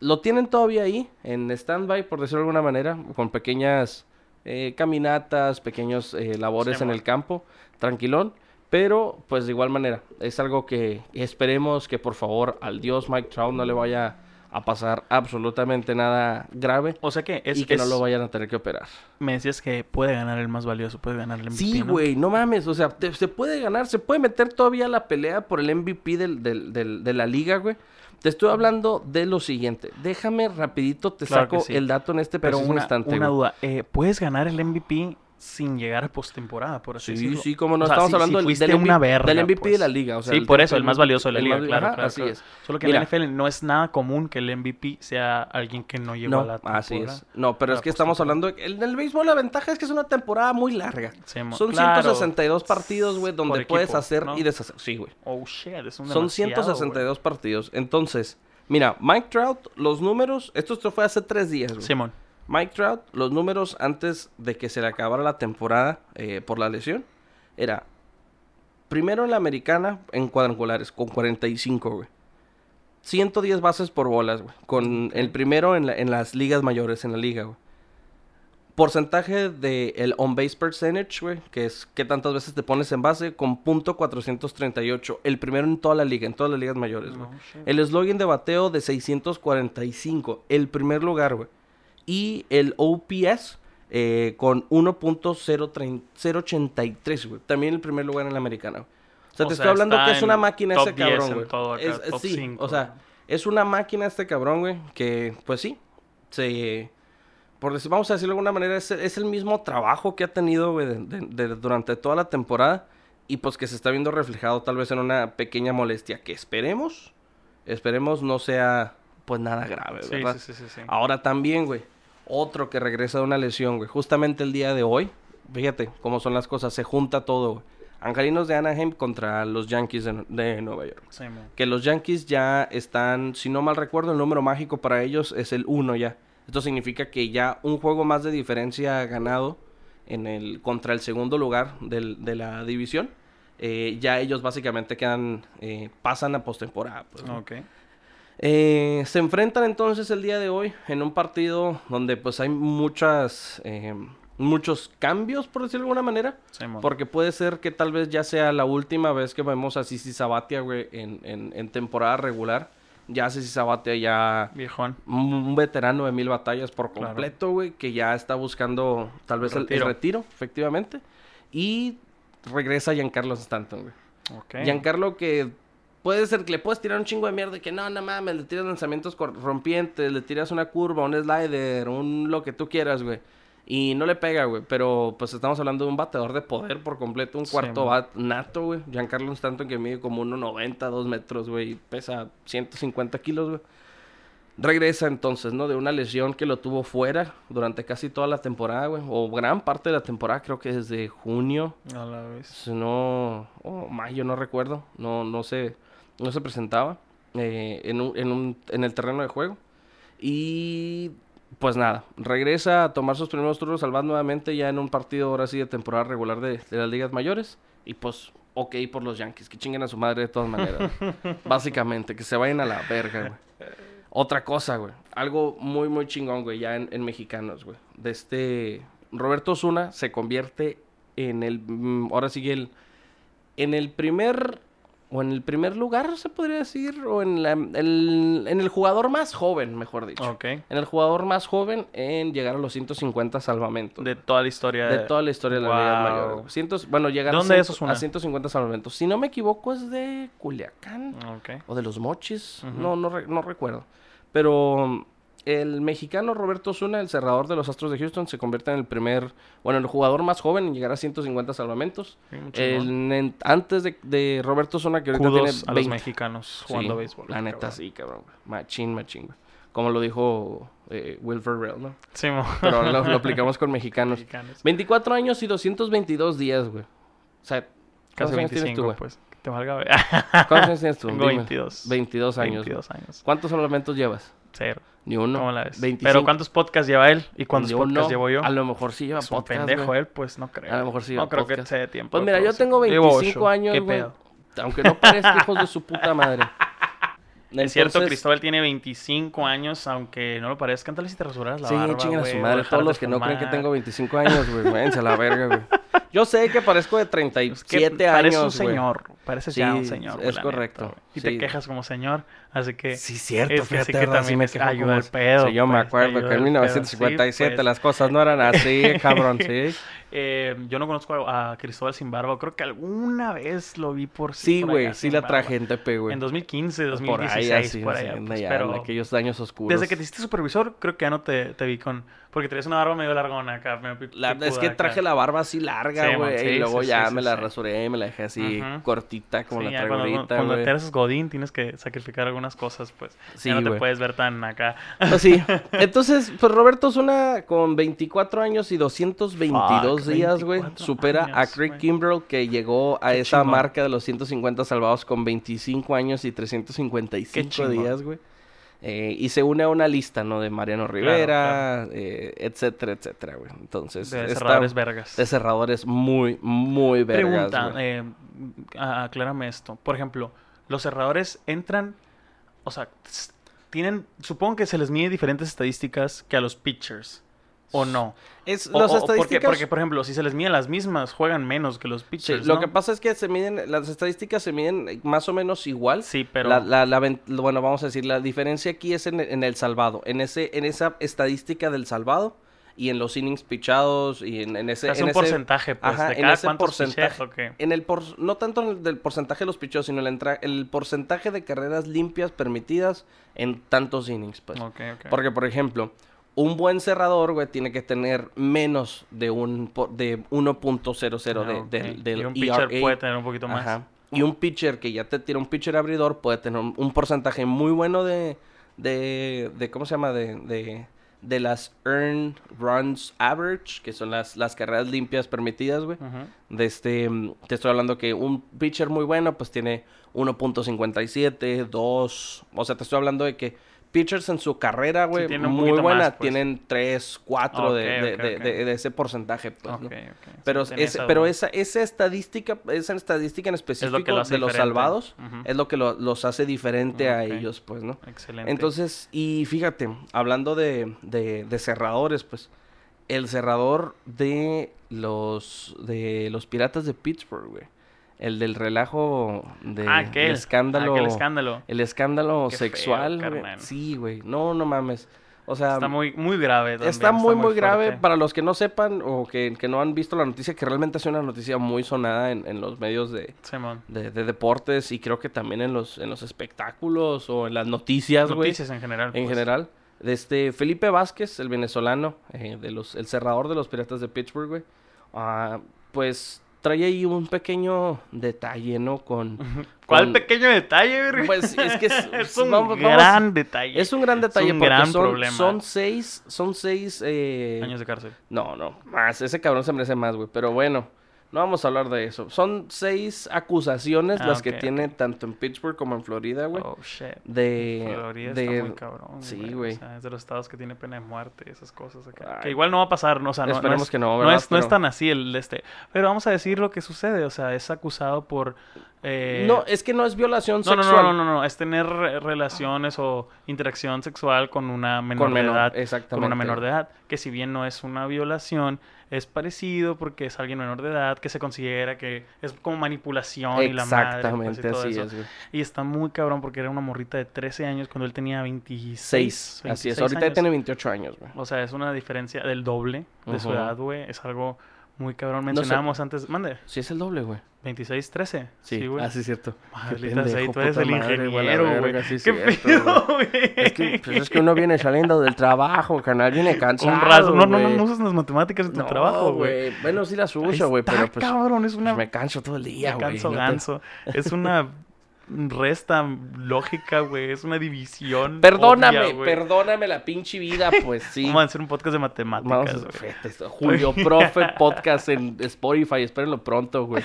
lo tienen todavía ahí, en stand-by, por decirlo de alguna manera, con pequeñas eh, caminatas, pequeños eh, labores Sí, en el campo, tranquilón. Pero, pues de igual manera, es algo que esperemos que por favor al dios Mike Trout no le vaya a pasar absolutamente nada grave O sea que es, y que no lo vayan a tener que operar. me decías que puede ganar el más valioso, puede ganar el MVP, Sí, güey, no mames, o sea, te- se puede ganar, se puede meter todavía la pelea por el MVP del, del- del- de la liga, güey. Te estoy hablando de lo siguiente. Déjame rapidito, te Claro saco sí. el dato en este Pero preciso una, instante. una güey. duda. eh, ¿Puedes ganar el MVP sin llegar a postemporada, por así Sí, decirlo? sí, como no. O sea, Estamos hablando del, una verga, del MVP pues. de la liga. O sea, sí, el por eso, el más valioso de la liga, más- claro, ajá, claro, Así claro. es. Solo que Mira. en la NFL no es nada común que el MVP sea alguien que no llegó No, a la así temporada. es. No, pero es que estamos hablando. de- En el béisbol la ventaja es que es una temporada muy larga. Sí, Son claro. 162 partidos, güey, donde puedes hacer ¿no? y deshacer. Sí, güey. Oh, shit, es un Son demasiado, 162 partidos. Entonces, mira, Mike Trout, los números. Esto fue hace tres días, güey. Simón. Mike Trout, los números antes de que se le acabara la temporada eh, por la lesión, era primero en la americana en cuadrangulares, con 45, güey. 110 bases por bolas, güey. Con el primero en, la- en las ligas mayores, en la liga, güey. Porcentaje de el on-base percentage, güey, que es qué tantas veces te pones en base, con punto 438. El primero en toda la liga, en todas las ligas mayores, güey. No. El eslogan de bateo de 645, el primer lugar, güey. Y el OPS eh, con 1.083, güey. También el primer lugar en la americana. güey. O sea, O te sea, estoy hablando que es una máquina top 10 cabrón, güey. Es- top sí, 5, o sea, es una máquina este cabrón, güey, que pues sí, se... Por decir, vamos a decirlo de alguna manera, es, es el mismo trabajo que ha tenido, güey, de- de- de- durante toda la temporada. Y pues que se está viendo reflejado tal vez en una pequeña molestia que esperemos, esperemos no sea pues nada grave, Sí, ¿verdad? sí, sí, sí, sí. Ahora también, güey, otro que regresa de una lesión, güey, justamente el día de hoy, fíjate cómo son las cosas, se junta todo, güey. Angelinos de Anaheim contra los Yankees de, de Nueva York. Simón. Que los Yankees ya están, si no mal recuerdo, el número mágico para ellos es el 1 ya. Esto significa que ya un juego más de diferencia ganado en el, contra el segundo lugar del- de la división. eh, ya ellos básicamente quedan, eh, pasan a postemporada. pues, ¿no? Eh, se enfrentan entonces el día de hoy en un partido donde pues hay muchas, eh, muchos cambios, por decirlo de alguna manera. Porque puede ser que tal vez ya sea la última vez que vemos a Sisi Sabatia, güey, en, en, en temporada regular. Ya Sisi Sabatia ya Viejón. un, un veterano de mil batallas por completo, güey, que ya está buscando tal vez el el retiro, efectivamente. Y regresa Giancarlo Stanton, güey. Giancarlo que puede ser que le puedes tirar un chingo de mierda y que no, no mames, le tiras lanzamientos rompientes, le tiras una curva, un slider, un lo que tú quieras, güey. Y no le pega, güey. Pero pues estamos hablando de un bateador de poder por completo, un Sí, cuarto man. bat nato, güey. Giancarlo Stanton que mide como 1.90, 2 metros, güey. Pesa 150 kilos, güey. Regresa entonces, ¿no? De una lesión que lo tuvo fuera durante casi toda la temporada, güey. O gran parte de la temporada, creo que desde junio A la vez. si no, o mayo, no recuerdo, no, no se, no se presentaba eh, en, un, en, un- en el terreno de juego. Y pues nada, regresa a tomar sus primeros turnos al bat nuevamente ya en un partido ahora sí de temporada regular de, de las ligas mayores. Y pues, ok por los Yankees, que chinguen a su madre de todas maneras. (laughs) Básicamente, que se vayan a la verga, güey. Otra cosa, güey. Algo muy, muy chingón, güey, ya en, en mexicanos, güey. De este... Roberto Osuna se convierte en el... mm, Ahora sigue el... En el primer... O en el primer lugar, se podría decir. O en, la- el, en el jugador más joven, mejor dicho. Ok. En el jugador más joven en llegar a los 150 salvamentos. De toda la historia. De toda la historia de la Liga. Mayor. Cientos, bueno, llegar ¿De a, dónde ciento- Osuna? a 150 salvamentos. Si no me equivoco, es de Culiacán Ok. o de los Mochis. No, no, re- no recuerdo. Pero el mexicano Roberto Osuna, el cerrador de los Astros de Houston, se convierte en el primer, bueno, el jugador más joven en llegar a 150 salvamentos. Sí. El- en- antes de, de Roberto Osuna, que ahorita Kudos tiene a 20. los mexicanos jugando Sí, béisbol. La neta, cabrón. sí, cabrón. Machín, machín, güey. Como lo dijo eh, Will Ferrell, ¿no? Sí, mo. Pero lo, lo (laughs) aplicamos con mexicanos. Mexicanos. 24 años y 222 días, güey. O sea, Casi ¿cuántos años tienes tú, 25, pues. Que te valga. ¿Cuántos años tienes tú? Tengo Dime. 22. 22 años. güey. 22 años. ¿Cuántos salvamentos llevas? Cero. Ni uno. ¿Cómo la ves? 25. Pero ¿cuántos podcasts lleva él? ¿Y cuántos Ni podcasts uno. llevo yo? A lo mejor sí lleva es un podcast, pendejo güey. él, pues no creo. A lo mejor sí No lleva creo que podcast. se dé tiempo. Pues de mira, yo tengo Llevo 25 ocho. años, ¿Qué güey. Aunque no parezca hijos de su puta madre. (laughs) Es cierto, Cristóbal tiene 25 años, aunque no lo parezca. Tal si te rasuras la Sí, barba, chingan a su madre. Todos de los que no creen que tengo 25 años, güey. Váyanse a la verga, güey. Yo sé que parezco de Es que 37 parece años, un güey. señor. Pareces Sí, ya un señor. es correcto. Y te Sí. quejas como señor. Así que Sí, cierto, es que fíjate, sí que sí también me quejo ayuda como pedo. Sí, yo me pues, acuerdo que en al pedo. 1957 Sí, pues. las cosas no eran así, (laughs) cabrón, sí. Eh, yo no conozco a, Cristóbal Sin Barba. Creo que alguna vez lo vi por Sí, por güey, sí la traje en TP, güey. En 2015, Por 2016, ahí, así, por sí, allá. pues, pero en aquellos años oscuros. desde que te hiciste supervisor, creo que ya no te, te vi con... Porque traías una barba medio largona acá. medio La- es que acá. traje la barba así larga, Sí, güey. sí, y luego sí, ya sí, me sí, la sí. rasuré, me la dejé así cortita como Sí, la traigo ahorita, cuando godín tienes que sacrificar algunas cosas, pues. Sí, ya no te puedes ver tan acá. Pues sí. (laughs) Entonces, pues Roberto Zuna con 24 años y 222 Fuck, días, güey, 24 supera a Craig. Kimbrell que llegó a Qué esa chingón. marca de los 150 salvados con 25 años y Qué 355 chingón. días, güey. Eh, y se une a una lista, ¿no? De Mariano Rivera, eh, etcétera, etcétera, güey. Entonces, De cerradores vergas. de cerradores muy, muy vergas, Pregunta, eh, aclárame esto. Por ejemplo, los cerradores entran, o sea, tienen, supongo que se les mide diferentes estadísticas que a los pitchers, ¿o no? Es, O- las o- porque, estadísticas... porque, por ejemplo, si se les miden las mismas, juegan menos que los Sí, pitchers, lo ¿no? que pasa es que se miden, las estadísticas se miden más o menos igual. Sí, pero... La, la- la ven- bueno, vamos a decir, la diferencia aquí es en, en el salvado, en ese, en esa estadística del salvado y en los innings pichados y en, en ese, hace en un ese- porcentaje, pues, ajá, de en ese porcentaje. en el por, no tanto en el del porcentaje de los pichados, sino el, entra- el porcentaje de carreras limpias permitidas en tantos innings, pues. Porque, por ejemplo, un buen cerrador, güey, tiene que tener menos de un de 1.00 Ah, de- ok. del, del y un pitcher ERA. puede tener un poquito más. Ajá. Y un pitcher que ya te tira un pitcher abridor puede tener un, un porcentaje muy bueno de, de, de ¿cómo se llama? De, de, de las earned runs average, que son las, las carreras limpias permitidas, güey. De este, te estoy hablando que un pitcher muy bueno, pues tiene 1.57, 2, o sea, te estoy hablando de que pitchers en su carrera, güey, un muy buena, más, pues. tienen 3, 4 de, Ok, de, de- de- de ese porcentaje, pues. Pero, Sí, pero esa, esa estadística, esa estadística en específico lo de los diferente. salvados es lo que lo- los hace diferente a ellos, pues, ¿no? Excelente. Entonces, y fíjate, hablando de, de, de cerradores, pues, el cerrador de los de los piratas de Pittsburgh, güey. El del relajo de Ah, aquel. el escándalo. Aquel escándalo. El escándalo Qué feo, sexual, güey. Sí, güey. No, no mames. O sea, Está muy, muy grave. también, Está muy, muy grave para los que no sepan o que, que no han visto la noticia, que realmente es una noticia muy sonada en, en los medios de, de, de deportes y creo que también en los, en los espectáculos o en las noticias, güey. Noticias en general. En pues. general. De este Felipe Vázquez, el venezolano, eh, de los, el cerrador de los Piratas de Pittsburgh, güey. ah, pues trae ahí un pequeño detalle, ¿no? Con... ¿Cuál con- pequeño detalle? Pues es que es, (laughs) es un vamos- vamos- gran detalle. es un gran detalle un porque gran son, problema. son seis, son seis... eh, Años de cárcel. No, no, más. Ese cabrón se merece más, güey. Pero bueno, no vamos a hablar de eso. Son seis acusaciones Ah, las que tiene tanto en Pittsburgh como en Florida, güey. Oh, shit. de... Florida de- está muy cabrón. sí, güey. O sea, es de los estados que tiene pena de muerte, esas cosas acá. Ay. Que igual no va a pasar, no, o sea, no, no Esperemos es, que no, no es, no es tan así el de este. Pero vamos a decir lo que sucede, o sea, es acusado por... eh, No, es que no es violación no, no, sexual. no, no, no, no, es tener re- relaciones o interacción sexual con una menor Con de menor, edad. exactamente. Con una menor de edad, que si bien no es una violación, es parecido porque es alguien menor de edad que se considera que es como manipulación y la madre. pues, y Exactamente, así eso. es, güey. Y está muy cabrón porque era una morrita de 13 años cuando él tenía 26. Seis, así es. 26 Ahorita años. tiene 28 años, güey. O sea, es una diferencia del doble de su edad, güey. Es algo muy cabrón. Mencionábamos antes, mande, Sí, es el doble, güey. 26, 13. Sí, güey. así es cierto. Maldita pendejo, tú eres el ingeniero, güey. sí, ¿Qué cierto, pedo, güey. Es que, pues, es que uno viene saliendo del trabajo, canal, viene cansado. Un raso. No, no, no, no usas las matemáticas en tu No, trabajo, güey. Bueno, sí las Ahí uso, güey, pero pues, cabrón, es pues una... me canso todo el día, Me güey. canso no te- ganso. Es una resta lógica, güey. Es una división. Perdóname, obvia, perdóname la pinche vida, pues sí. Vamos a hacer un podcast de matemáticas, Julio Profe Podcast en Spotify, espérenlo pronto, güey.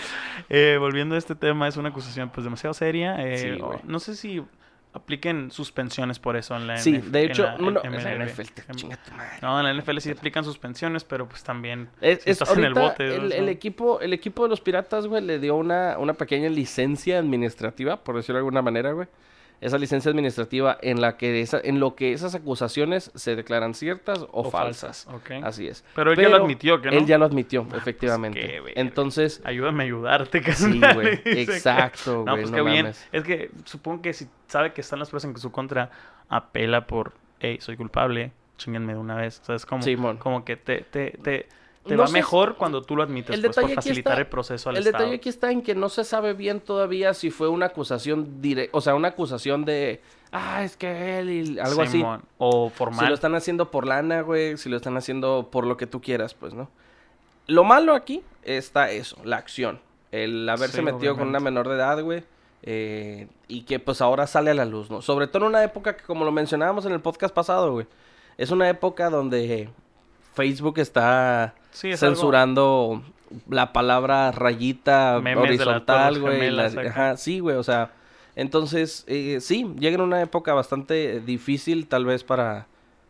Eh, volviendo a este tema, es una acusación pues demasiado seria. eh, Sí, o- güey. no sé si apliquen suspensiones por eso en la Sí, NF de en hecho, la no, no, MLB. es la NFL, te Em, chinga tu madre. No, en la NFL sí aplican suspensiones, pero pues también Es, si es estás en el bote. el, ¿no? el equipo, el equipo de los piratas, güey, le dio una, una pequeña licencia administrativa, por decirlo de alguna manera, güey. Esa licencia administrativa en la que esa, en lo que esas acusaciones se declaran ciertas o, O falsas. Así es. Pero él ya lo admitió, ¿que no? Él ya lo admitió, pues, efectivamente. qué verga. Entonces, Ayúdame a ayudarte, sí, carnal. güey. Exacto, No, güey. pues no qué bien. Es que supongo que si sabe que están las pruebas en su contra, apela por, hey, soy culpable, chinguenme de una vez. O sea, es como, Simón. como que te, te, te, te No va mejor cuando tú lo admites, el pues, por detalle aquí facilitar está- el proceso al El Estado. detalle aquí está en que no se sabe bien todavía si fue una acusación directa, o sea, una acusación de, ah, es que él y algo así. Simón. O Si formal. lo están haciendo por lana, güey, si lo están haciendo por lo que tú quieras, pues, ¿no? Lo malo aquí está eso, la acción. El haberse Sí, metido con una menor de edad, güey. eh, y que pues ahora sale a la luz, ¿no? Sobre todo en una época que, como lo mencionábamos en el podcast pasado, güey. Es una época donde Facebook está Sí, es algo- censurando la palabra rayita Memes horizontal, güey. La-. Ajá, sí, güey, o sea. Entonces, eh, sí, llega en una época bastante difícil, tal vez para,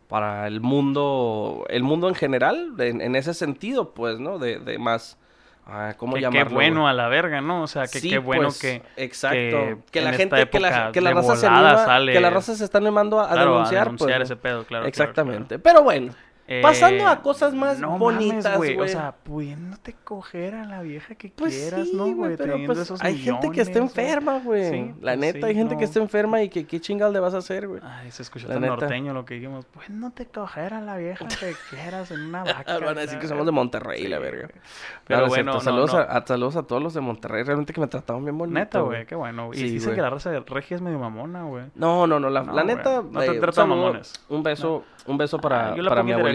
para el mundo, el mundo en general, en, en ese sentido, pues, ¿no? De, de más, ah, ¿cómo que, llamarlo? qué bueno a la verga, ¿no? O sea, que Sí, qué bueno pues, que... exacto que, la gente que la, que raza se volada anima, sale- que la raza se está animando a, a claro, denunciar, a denunciar pues, ese pedo, claro. claro, exactamente pero bueno Pasando Eh, a cosas más no bonitas, güey. O sea, pudiéndote coger a la vieja que Pues quieras, sí, ¿no, güey, Teniendo pues esos hay gente que está enferma, güey. Sí, la pues neta, sí, hay gente no. que está enferma y que qué chingados le vas a hacer, güey. Ay, se escuchó La tan neta. norteño lo que dijimos. Pues no te coger a la vieja que (laughs) quieras en una vaca. Van a decir que somos de Monterrey, la verga. Pero no es bueno, saludos. A, a- saludos a todos los de Monterrey, realmente que me trataron bien bonito. Neta, güey, qué bueno. Y Sí, dicen que la raza de regia es medio mamona, güey. No, no, no, la, neta, No te eh, un tratan saludo, mamones. un beso, un beso para, Ah,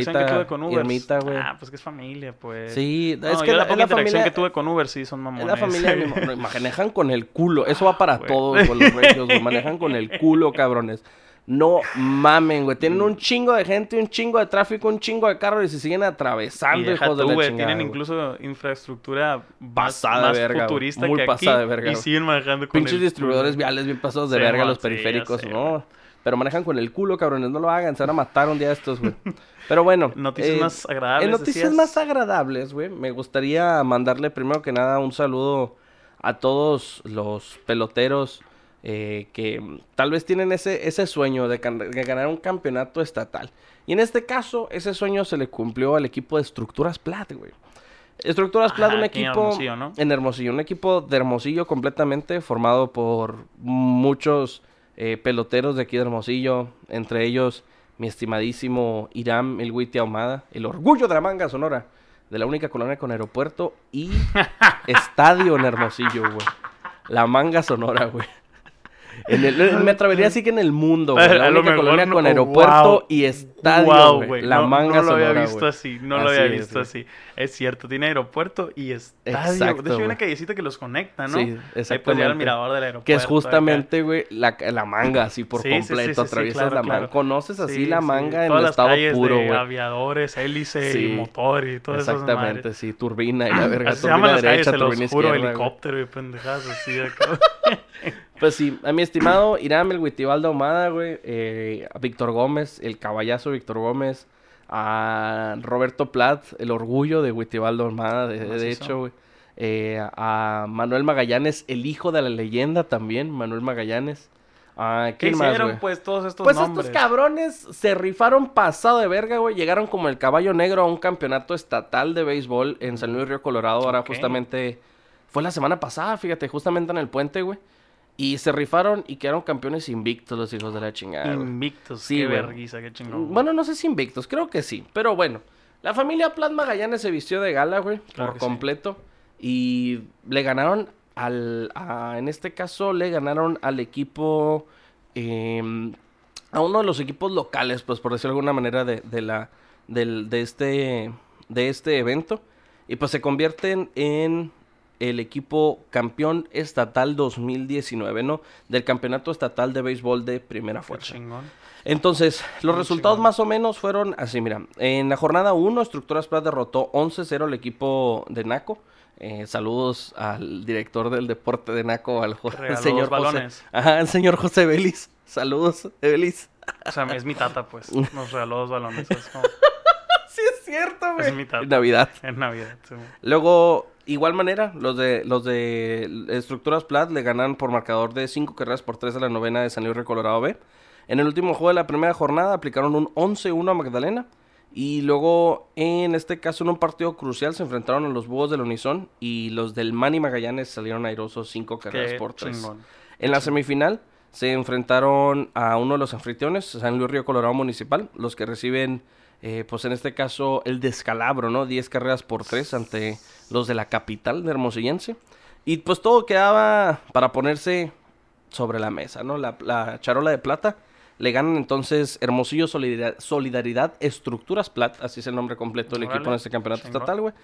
la que tuve con. Irmita, güey. Ah, pues que es familia, pues. sí, No, es yo que la la, poca interacción familia, que tuve con Uber sí son mamones. es la familia, manejan con el culo, (laughs) eso va para güey. todos, con los regios, güey, manejan con el culo, cabrones. No mamen, güey. Tienen un chingo de gente, un chingo de tráfico, un chingo de carros y se siguen Y atravesando, deja hijos de la güey, chingada. tienen güey. incluso infraestructura más, Pasada de más verga, güey. futurista Muy que pasada aquí de verga, y güey. siguen manejando con Pinches el distribuidores viales bien pasados de Sí, verga, los sí, periféricos, ¿no? güey. Pero manejan con el culo, cabrones. No lo hagan, se van a matar un día estos, güey. Pero bueno. (laughs) Noticias eh, más agradables, En noticias decías. más agradables, güey. Me gustaría mandarle primero que nada un saludo a todos los peloteros eh, que tal vez tienen ese, ese sueño de, ganar un campeonato estatal. Y en este caso, ese sueño se le cumplió al equipo de Estructuras Plat, güey. Estructuras Plat, Ajá, un aquí en equipo Hermosillo, ¿no? en Hermosillo, un equipo de Hermosillo completamente formado por muchos eh, peloteros de aquí de Hermosillo, entre ellos mi estimadísimo Irán El Huiti Ahumada, el orgullo de la manga sonora, de la única colonia con aeropuerto y (laughs) estadio en Hermosillo, güey. La manga sonora, güey. En el- me atrevería a decir que en el mundo, güey. (laughs) La lo única colonia no- con aeropuerto wow. y estadio, Guau, güey. La no, manga no lo sonora, había visto güey. así, no lo Así había es, visto así. Es cierto, tiene aeropuerto y estadio. Exacto, de hecho, hay una callecita que los conecta, ¿no? Sí, Ahí puedes llegar exactamente. al mirador del aeropuerto. Que es justamente, güey, la, la manga, así por Sí, completo. sí, sí, Atraviesas claro, la manga. claro. ¿Conoces así Sí, la manga en Todas el las estado calles puro, güey? aviadores, hélice y motor y todas esas Exactamente, sí. Turbina y la (coughs) verga. Así se llaman las calles, se los juro, helicóptero y pendejadas así de acá. (laughs) Pues sí, a mi estimado Irán, el Huitibaldo Ahumada, güey. eh, a Víctor Gómez, el caballazo Víctor Gómez. A Roberto Plat, el orgullo de Huitibaldo Ahumada, de, hecho, güey. Eh, a Manuel Magallanes, el hijo de la leyenda también, Manuel Magallanes. Ah, ¿Qué ¿Quién más, hicieron, pues, todos estos Pues nombres? estos cabrones se rifaron pasado de verga, güey. Llegaron como el caballo negro a un campeonato estatal de béisbol en San Luis Río Colorado. Ahora justamente fue la semana pasada, fíjate, justamente en el puente, güey. Y se rifaron y quedaron campeones invictos los hijos de la chingada. güey. Invictos, Sí, qué güey. verguiza, qué chingón. Bueno, no sé si invictos, creo que sí. Pero bueno, la familia Plat Magallanes se vistió de gala, güey, Claro por sí. completo. Y le ganaron al. a- en este caso, le ganaron al equipo. em, a uno de los equipos locales, pues por decirlo de alguna manera, de, de la. Del, de este. De este evento. Y pues se convierten en el equipo campeón estatal 2019, ¿no? Del campeonato estatal de béisbol de primera fuerza. Entonces, los resultados más o menos fueron así, mira. En la jornada 1, Estructuras Plat derrotó 11-0 al equipo de Naco. Eh, saludos al director del deporte de Naco, al, señor José. balones. Ajá, el señor José Belis. Saludos, Belis. O sea, es mi tata, pues. Nos regaló dos balones. Es como... (laughs) Sí, es cierto, Es mi tata. Navidad. En Navidad. sí. Luego, igual manera, los de los de Estructuras Plat le ganan por marcador de 5 carreras por 3 a la novena de San Luis Río Colorado B. En el último juego de la primera jornada aplicaron un 11-1 a Magdalena. Y luego, en este caso, en un partido crucial, se enfrentaron a los Búhos del Unison y los del Manny Magallanes salieron airosos 5 carreras Qué por 3. chingón. En la semifinal se enfrentaron a uno de los anfitriones, San Luis Río Colorado Municipal, los que reciben, eh, pues en este caso, el descalabro, ¿no? 10 carreras por 3 ante los de la capital de Hermosillense. Y pues todo quedaba para ponerse sobre la mesa, ¿no? La, la charola de plata. Le ganan entonces Hermosillo Solidaridad, Solidaridad Estructuras Plat, así es el nombre completo del Órale, equipo en este campeonato chingón. estatal, güey.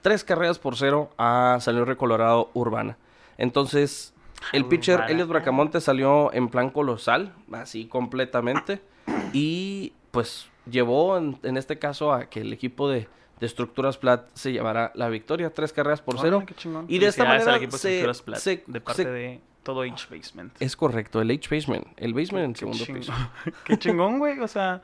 Tres carreras por cero a San Luis Río Colorado Urbana. Entonces, el pitcher. Elliot Bracamonte salió en plan colosal, así completamente. Y pues llevó en, en este caso a que el equipo de, de Estructuras Plat se llevara la victoria. Tres carreras por cero. Y de esta manera equipo de se- Estructuras Plat, se- de parte se- de todo H Basement. Es correcto, el H Basement. El basement en segundo chingón. piso. (laughs) Qué chingón, güey. O sea,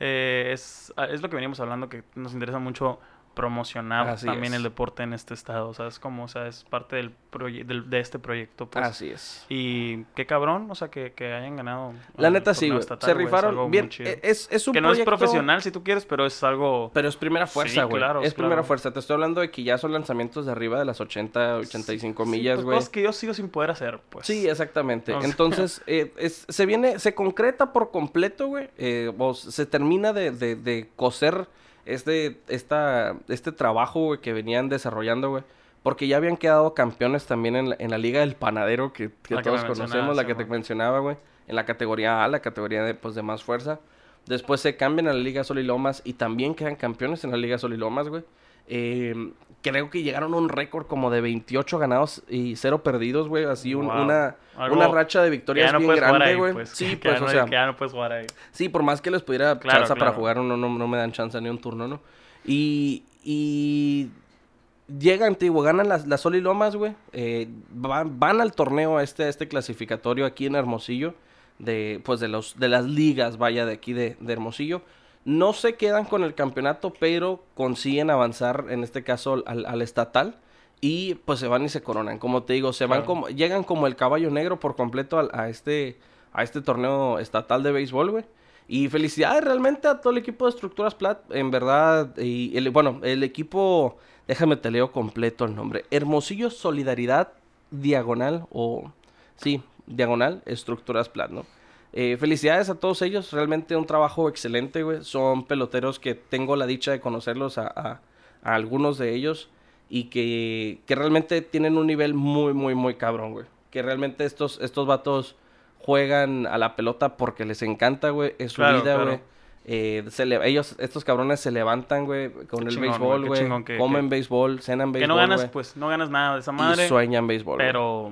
eh, es, es lo que veníamos hablando, que nos interesa mucho promocionar Así también es. el deporte en este estado. O sea, es como, o sea, es parte del, proye- del- de este proyecto. Pues. Así es. Y qué cabrón, o sea, que, que hayan ganado. La neta sí, güey. Se rifaron bien. e- Es, es un que no es proyecto- profesional si tú quieres, pero es algo... Pero es primera fuerza, Sí, güey. claro, es primera fuerza. Te estoy hablando de que ya son lanzamientos de arriba de las 80, 85 Sí, millas, pues, güey. cosas que yo sigo sin poder hacer, pues. Sí, exactamente. O sea- Entonces, (laughs) eh, es- se viene, se concreta por completo, güey. eh, se termina de, de, de coser este, esta, este trabajo, güey, que venían desarrollando, güey. Porque ya habían quedado campeones también en la, en la Liga del Panadero, que, que La que todos conocemos, la que te mencionaba, güey. En la categoría A, la categoría de, pues, de más fuerza. Después se cambian a la Liga Solilomas y también quedan campeones en la Liga Solilomas, güey. Eh, creo que llegaron a un récord como de 28 ganados y 0 perdidos, güey. Así un- Wow. una, Algo una racha de victorias no bien grande, güey. pues. Sí, (laughs) pues, no, o sea, que ya no puedes jugar ahí. sí, por más que les pudiera Claro, chance para jugar, no, no, no me dan chance ni un turno, ¿no? Y, y llegan, te digo, ganan las, las Sol y Lomas, güey. eh, van, van al torneo a este, este clasificatorio aquí en Hermosillo, de, pues de, los, de las ligas, vaya, de aquí de, de Hermosillo. No se quedan con el campeonato, pero consiguen avanzar, en este caso, al, al estatal. Y pues se van y se coronan. Como te digo, se van Claro. como, llegan como el caballo negro por completo al- a, este, a este torneo estatal de béisbol, güey. Y felicidades realmente a todo el equipo de Estructuras Plat, en verdad. Y el, bueno, el equipo, déjame te leo completo el nombre. Hermosillo Solidaridad Diagonal o, sí, Diagonal Estructuras Plat, ¿no? Eh, felicidades a todos ellos, realmente un trabajo excelente, güey. Son peloteros que tengo la dicha de conocerlos a, a- a algunos de ellos y que, que realmente tienen un nivel muy, muy, muy cabrón, güey. Que realmente estos, estos vatos juegan a la pelota porque les encanta, güey. Es su Claro, vida, claro. güey. Eh, se le- ellos, estos cabrones se levantan, güey, con Qué el chingón, béisbol, güey, que- Comen que- béisbol, cenan béisbol, Que no ganas, pues, no ganas nada de esa madre. Y sueñan béisbol. Pero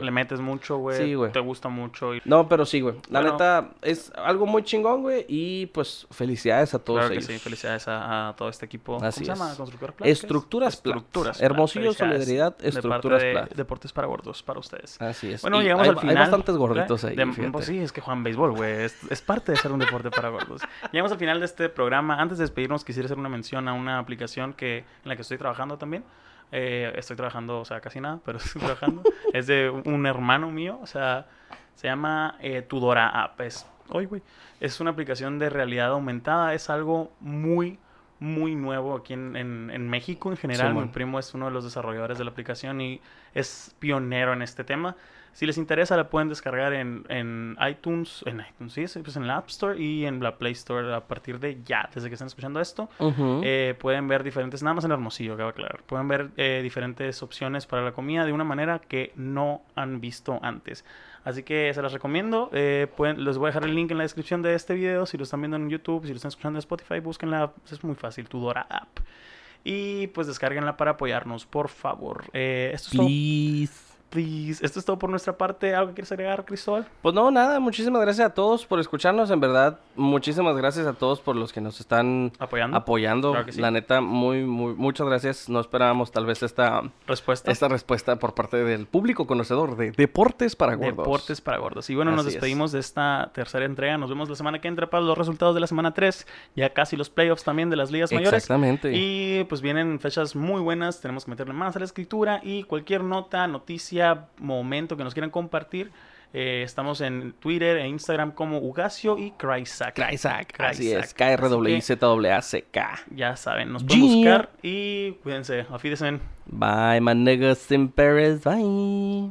le metes mucho, güey. Sí, güey. Te gusta mucho. Y... No, pero sí, güey. La Bueno. neta es algo muy chingón, güey. Y pues felicidades a todos Claro que ellos. sí, felicidades a, a todo este equipo. Así ¿Cómo se llama? es. ¿Constructora Plat? ¿Qué es? Estructuras Plat. Estructuras Plat, Hermosillo. Solidaridad, De Estructuras de Plat. Deportes para gordos, para ustedes. Así es. Bueno, Y llegamos hay, al final. Hay bastantes gorditos ¿eh? ahí. De- pues sí, es que juegan béisbol, güey. Es, es parte de ser un deporte para gordos. Llegamos al final de este programa. Antes de despedirnos, quisiera hacer una mención a una aplicación que, en la que estoy trabajando también. Eh, estoy trabajando, o sea, casi nada, pero (laughs) estoy trabajando. es de un hermano mío, o sea, se llama eh, Tudora App. Es, güey, es una aplicación de realidad aumentada. Es algo muy, muy nuevo aquí en, en- en México en general. Mi primo es uno de los desarrolladores de la aplicación y es pionero en este tema. Si les interesa, la pueden descargar en, en iTunes, en iTunes, sí, pues en la App Store y en la Play Store a partir de ya, desde que están escuchando esto. Eh, pueden ver diferentes, nada más en Hermosillo, cabe aclarar. Pueden ver eh, diferentes opciones para la comida de una manera que no han visto antes. Así que se las recomiendo. Eh, pueden, les voy a dejar el link en la descripción de este video. Si lo están viendo en YouTube, si lo están escuchando en Spotify, búsquenla. Es muy fácil, Tudora App. Y pues descárguenla para apoyarnos, por favor. Eh, esto es todo. Please. Esto es todo por nuestra parte. ¿Algo que quieres agregar, Cristóbal? Pues no, nada, muchísimas gracias a todos por escucharnos, en verdad. Muchísimas gracias a todos por los que nos están Apoyando. apoyando. Claro que sí. La neta, muy, muy, muchas gracias. No esperábamos tal vez esta, Respuesta. esta respuesta por parte del público conocedor de Deportes para Gordos. Deportes para gordos. Y bueno, nos es. despedimos de esta tercera entrega. Nos vemos la semana que entra para los resultados de la semana 3. Ya casi los playoffs también de las ligas mayores. Exactamente. Y pues vienen fechas muy buenas. Tenemos que meterle más a la escritura. Y cualquier nota, noticia, momento que nos quieran compartir. eh, estamos en Twitter e Instagram como Ugacio y Crysack. Kryzak, así es. K-R-W-I-Z-W-A-C-K. Ya saben, nos pueden buscar. Y cuídense. Wiedersehen. Bye, my niggas in Paris. Bye.